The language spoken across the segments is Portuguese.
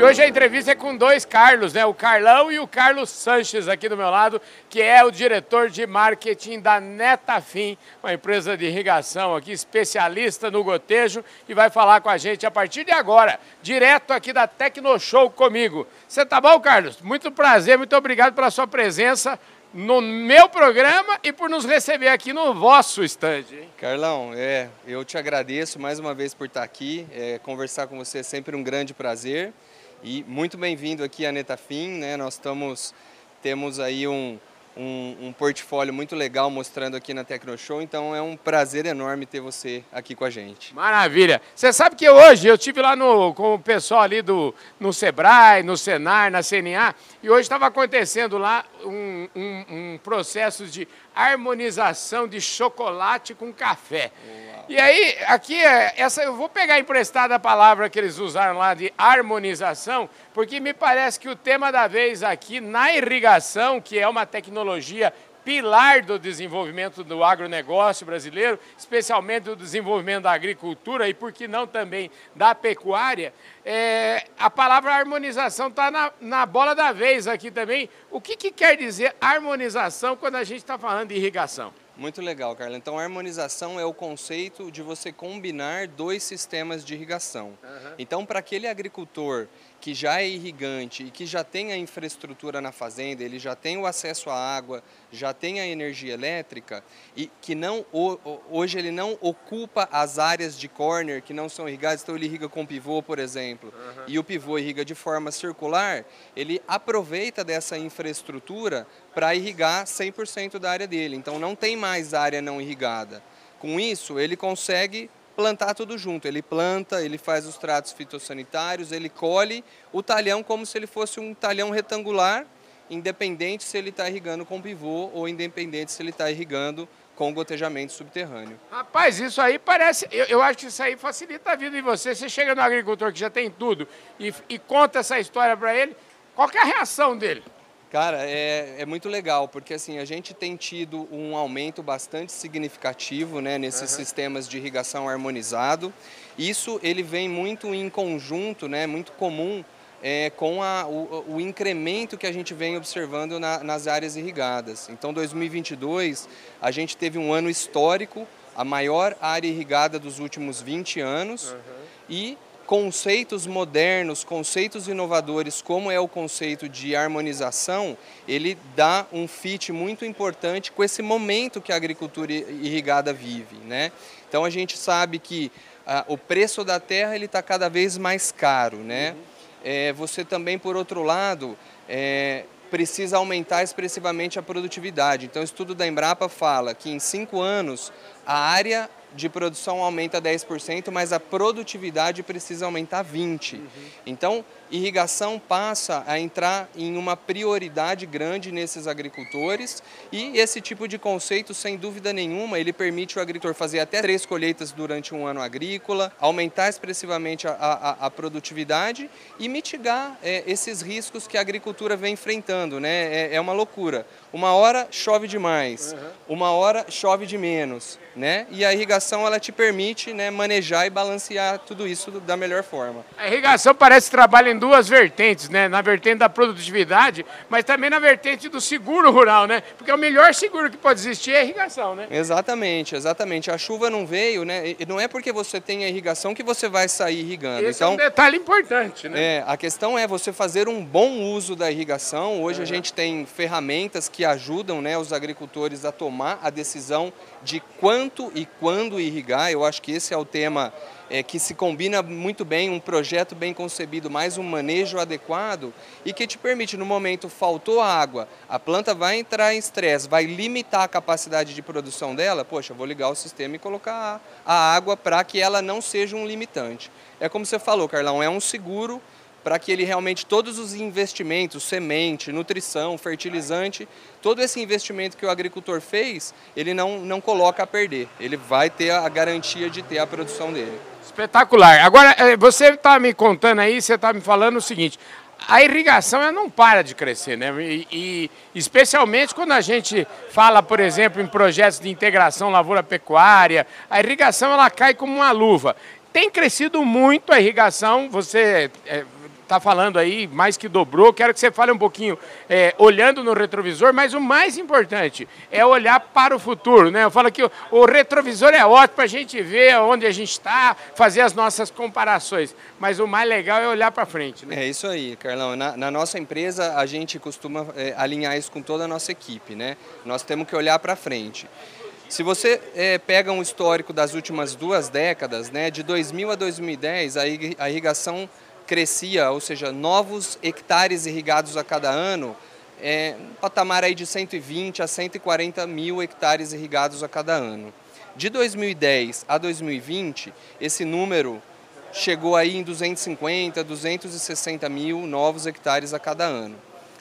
E hoje a entrevista é com dois Carlos, né? O Carlão e o Carlos Sanches aqui do meu lado, que é o diretor de marketing da Netafim, uma empresa de irrigação aqui, especialista no gotejo, e vai falar com a gente a partir de agora, direto aqui da Tecnoshow comigo. Você tá bom, Carlos? Muito prazer, muito obrigado pela sua presença no meu programa e por nos receber aqui no vosso estande. Carlão, é, eu te agradeço mais uma vez por estar aqui. É, conversar com você é sempre um grande prazer. E muito bem-vindo aqui à Netafim, né? Nós estamos, temos aí um, um, um, portfólio muito legal mostrando aqui na Tecnoshow, então é um prazer enorme ter você aqui com a gente. Maravilha! Você sabe que hoje eu tive lá no, com o pessoal ali do, no Sebrae, no Senar, na CNA, e hoje estava acontecendo lá um, um, um, processo de harmonização de chocolate com café. Uau. E aí, aqui, é, essa, eu vou pegar emprestada a palavra que eles usaram lá de harmonização, porque me parece que o tema da vez aqui na irrigação, que é uma tecnologia pilar do desenvolvimento do agronegócio brasileiro, especialmente do desenvolvimento da agricultura e, por que não, também da pecuária, é, a palavra harmonização está na, na, bola da vez aqui também. O que, que quer dizer harmonização quando a gente está falando de irrigação? Muito legal, Carla. Então, harmonização é o conceito de você combinar dois sistemas de irrigação. Uhum. Então, para aquele agricultor que já é irrigante e que já tem a infraestrutura na fazenda, ele já tem o acesso à água, já tem a energia elétrica e que não hoje ele não ocupa as áreas de corner que não são irrigadas, então ele irriga com pivô, por exemplo, uhum. e o pivô irriga de forma circular, ele aproveita dessa infraestrutura para irrigar 100% da área dele. Então não tem mais área não irrigada. Com isso, ele consegue plantar tudo junto. Ele planta, ele faz os tratos fitossanitários, ele colhe o talhão como se ele fosse um talhão retangular, independente se ele está irrigando com pivô ou independente se ele está irrigando com gotejamento subterrâneo. Rapaz, isso aí parece. Eu, eu, acho que isso aí facilita a vida de você. Você chega no agricultor que já tem tudo e, e conta essa história para ele, qual é a reação dele? Cara, é, é muito legal, porque assim, a gente tem tido um aumento bastante significativo né, nesses uhum. sistemas de irrigação harmonizado. Isso ele vem muito em conjunto, né, muito comum é, com a, o, o, incremento que a gente vem observando na, nas áreas irrigadas. Então, 2022, a gente teve um ano histórico, a maior área irrigada dos últimos 20 anos, uhum. e conceitos modernos, conceitos inovadores, como é o conceito de harmonização, ele dá um fit muito importante com esse momento que a agricultura irrigada vive. Né? Então a gente sabe que ah, o preço da terra ele está cada vez mais caro. Né? Uhum. É, você também, por outro lado, é, precisa aumentar expressivamente a produtividade. Então, o estudo da Embrapa fala que em cinco anos a área de produção aumenta 10%, mas a produtividade precisa aumentar 20%. Uhum. Então, irrigação passa a entrar em uma prioridade grande nesses agricultores e esse tipo de conceito, sem dúvida nenhuma, ele permite o agricultor fazer até três colheitas durante um ano agrícola, aumentar expressivamente a, a, a produtividade e mitigar é, esses riscos que a agricultura vem enfrentando. Né? É, é uma loucura. Uma hora chove demais, uhum. uma hora chove de menos. Né? E a irrigação ela te permite né, manejar e balancear tudo isso da melhor forma. A irrigação parece que trabalha em duas vertentes, né? Na vertente da produtividade, mas também na vertente do seguro rural, né? Porque o melhor seguro que pode existir é a irrigação, né? Exatamente, exatamente. A chuva não veio, né? E não é porque você tem a irrigação que você vai sair irrigando. Esse então, é um detalhe importante, né? É, a questão é você fazer um bom uso da irrigação. Hoje uhum. a gente tem ferramentas que ajudam né, os agricultores a tomar a decisão de quanto e quando irrigar. Eu acho que esse é o tema é, que se combina muito bem, um projeto bem concebido, mais um manejo adequado e que te permite, no momento faltou água, a planta vai entrar em estresse, vai limitar a capacidade de produção dela, poxa, vou ligar o sistema e colocar a água para que ela não seja um limitante. É como você falou, Carlão, é um seguro para que ele realmente, todos os investimentos, semente, nutrição, fertilizante, todo esse investimento que o agricultor fez, ele não, não coloca a perder. Ele vai ter a garantia de ter a produção dele. Espetacular. Agora, eh, você está me contando aí, você está me falando o seguinte, a irrigação ela não para de crescer, né? E, e, especialmente quando a gente fala, por exemplo, em projetos de integração lavoura-pecuária, a irrigação ela cai como uma luva. Tem crescido muito a irrigação, você é, está falando aí, mais que dobrou. Quero que você fale um pouquinho, é, olhando no retrovisor, mas o mais importante é olhar para o futuro. Né? Eu falo que o, retrovisor é ótimo para a gente ver onde a gente está, fazer as nossas comparações, mas o mais legal é olhar para frente. Né? É isso aí, Carlão. Na, na nossa empresa, a gente costuma é, alinhar isso com toda a nossa equipe. Né? Nós temos que olhar para frente. Se você é, pega um histórico das últimas duas décadas, né, de 2000 a 2010, a irrigação crescia, ou seja, novos hectares irrigados a cada ano, é, um patamar aí de 120 a 140 mil hectares irrigados a cada ano. De 2010 a 2020, esse número chegou aí em 250, 260 mil novos hectares a cada ano.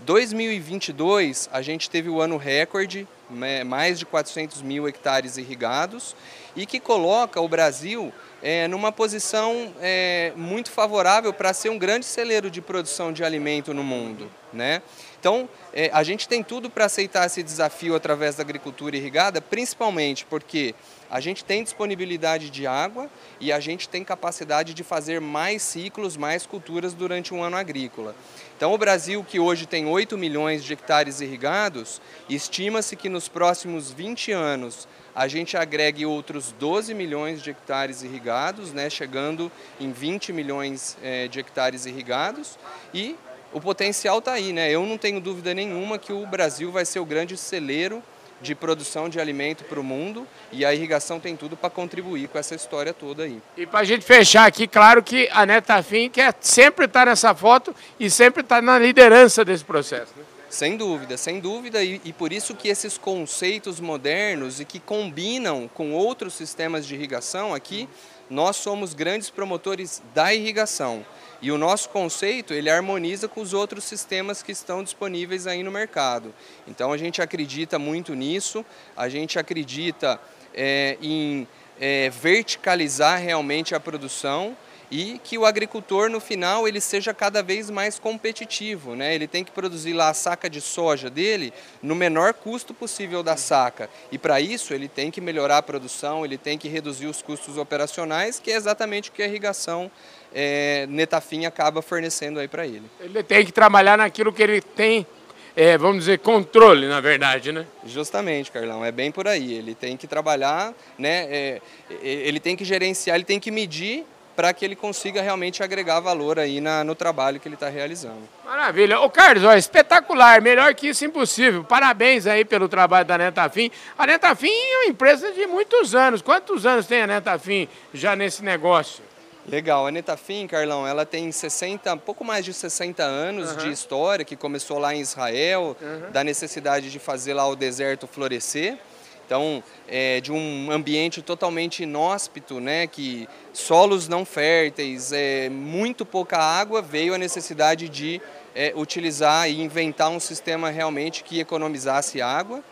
2022, a gente teve o ano recorde, né, mais de 400 mil hectares irrigados, e que coloca o Brasil é, numa posição é, muito favorável para ser um grande celeiro de produção de alimento no mundo. Né? Então, é, a gente tem tudo para aceitar esse desafio através da agricultura irrigada, principalmente porque a gente tem disponibilidade de água e a gente tem capacidade de fazer mais ciclos, mais culturas durante um ano agrícola. Então, o Brasil, que hoje tem 8 milhões de hectares irrigados, estima-se que nos próximos 20 anos a gente agregue outros 12 milhões de hectares irrigados, né, chegando em 20 milhões é, de hectares irrigados e o potencial está aí. Né? Eu não tenho dúvida nenhuma que o Brasil vai ser o grande celeiro de produção de alimento para o mundo e a irrigação tem tudo para contribuir com essa história toda aí. E para a gente fechar aqui, claro que a Netafim quer sempre estar tá nessa foto e sempre estar tá na liderança desse processo. Né? Sem dúvida, sem dúvida, e, e, por isso que esses conceitos modernos e que combinam com outros sistemas de irrigação aqui, nós somos grandes promotores da irrigação. E o nosso conceito, ele harmoniza com os outros sistemas que estão disponíveis aí no mercado. Então a gente acredita muito nisso, a gente acredita é, em é, verticalizar realmente a produção e que o agricultor no final ele seja cada vez mais competitivo, né? Ele tem que produzir lá a saca de soja dele no menor custo possível da saca. E para isso ele tem que melhorar a produção, ele tem que reduzir os custos operacionais, que é exatamente o que a irrigação é, Netafim acaba fornecendo aí para ele. Ele tem que trabalhar naquilo que ele tem é, vamos dizer, controle, na verdade, né? Justamente, Carlão, é bem por aí. Ele tem que trabalhar, né? É, ele tem que gerenciar, ele tem que medir para que ele consiga realmente agregar valor aí na, no trabalho que ele está realizando. Maravilha. Ô Carlos, ó, espetacular, melhor que isso impossível. Parabéns aí pelo trabalho da Netafim. A Netafim é uma empresa de muitos anos. Quantos anos tem a Netafim já nesse negócio? Legal, a Netafim, Carlão, ela tem 60, pouco mais de 60 anos uhum. de história, que começou lá em Israel, uhum. da necessidade de fazer lá o deserto florescer. Então, é, de um ambiente totalmente inóspito, né, que solos não férteis, é, muito pouca água, veio a necessidade de é, utilizar e inventar um sistema realmente que economizasse água.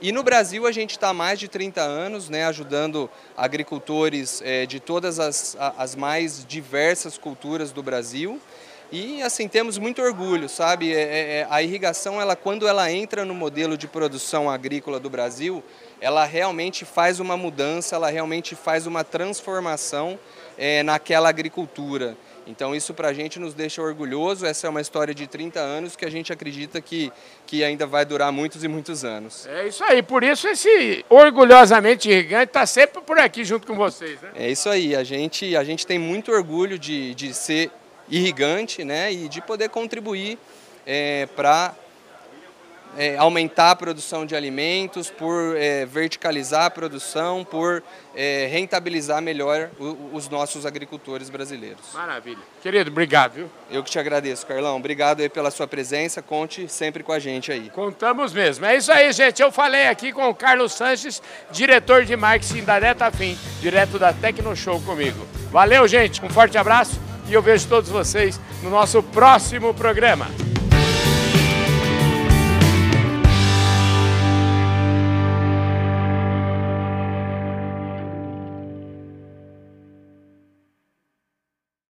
E no Brasil a gente está há mais de 30 anos né, ajudando agricultores é, de todas as, as mais diversas culturas do Brasil. E assim, temos muito orgulho, sabe? É, é, é, a irrigação, ela, quando ela entra no modelo de produção agrícola do Brasil, ela realmente faz uma mudança, ela realmente faz uma transformação é, naquela agricultura. Então isso para a gente nos deixa orgulhoso, essa é uma história de 30 anos que a gente acredita que, que ainda vai durar muitos e muitos anos. É isso aí, por isso esse orgulhosamente irrigante está sempre por aqui junto com vocês. Né? É isso aí, a gente, a gente tem muito orgulho de, de ser irrigante né, e de poder contribuir é, para é, aumentar a produção de alimentos, por é, verticalizar a produção, por é, rentabilizar melhor o, os nossos agricultores brasileiros. Maravilha. Querido, obrigado. Viu? Eu que te agradeço, Carlão. Obrigado aí pela sua presença. Conte sempre com a gente aí. Contamos mesmo. É isso aí, gente. Eu falei aqui com o Carlos Sanches, diretor de marketing da Netafim, direto da Tecnoshow comigo. Valeu, gente. Um forte abraço e eu vejo todos vocês no nosso próximo programa.